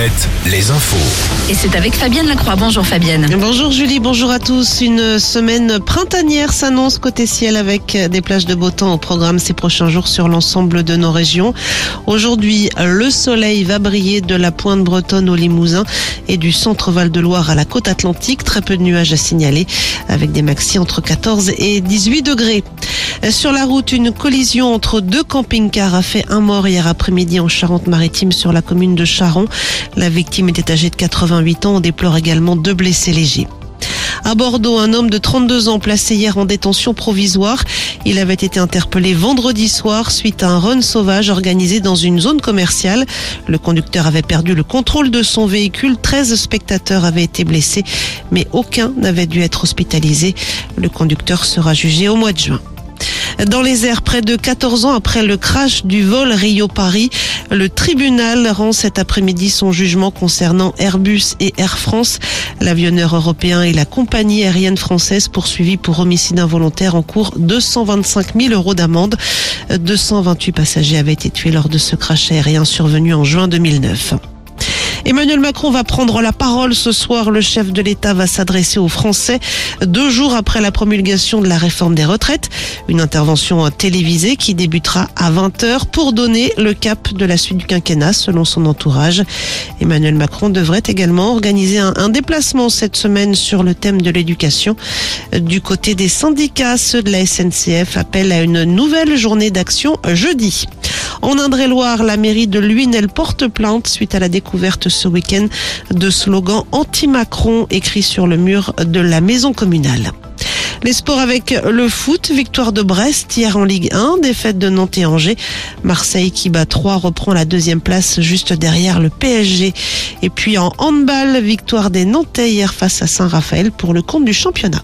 Alouette, les infos. Et c'est avec Fabienne Lacroix. Bonjour Fabienne. Bonjour Julie, bonjour à tous. Une semaine printanière s'annonce côté ciel avec des plages de beau temps au programme ces prochains jours sur l'ensemble de nos régions. Aujourd'hui, le soleil va briller de la pointe bretonne au Limousin et du centre Val de Loire à la côte atlantique. Très peu de nuages à signaler avec des maxi entre 14 et 18 degrés. Sur la route, une collision entre deux camping-cars a fait un mort hier après-midi en Charente-Maritime sur la commune de Charon. La victime était âgée de 88 ans. On déplore également deux blessés légers. À Bordeaux, un homme de 32 ans placé hier en détention provisoire. Il avait été interpellé vendredi soir suite à un run sauvage organisé dans une zone commerciale. Le conducteur avait perdu le contrôle de son véhicule. 13 spectateurs avaient été blessés, mais aucun n'avait dû être hospitalisé. Le conducteur sera jugé au mois de juin. Dans les airs, près de 14 ans après le crash du vol Rio-Paris, le tribunal rend cet après-midi son jugement concernant Airbus et Air France. L'avionneur européen et la compagnie aérienne française poursuivis pour homicide involontaire en cours 225 000 euros d'amende. 228 passagers avaient été tués lors de ce crash aérien survenu en juin 2009. Emmanuel Macron va prendre la parole ce soir. Le chef de l'État va s'adresser aux Français deux jours après la promulgation de la réforme des retraites. Une intervention télévisée qui débutera à 20h pour donner le cap de la suite du quinquennat selon son entourage. Emmanuel Macron devrait également organiser un, déplacement cette semaine sur le thème de l'éducation. Du côté des syndicats, ceux de la SNCF appellent à une nouvelle journée d'action jeudi. En Indre-et-Loire, la mairie de Luynes, porte plainte suite à la découverte ce week-end de slogans anti-Macron écrits sur le mur de la maison communale. Les sports avec le foot, victoire de Brest hier en Ligue 1, défaite de Nantes et Angers. Marseille qui bat 3 reprend la deuxième place juste derrière le PSG. Et puis en handball, victoire des Nantais hier face à Saint-Raphaël pour le compte du championnat.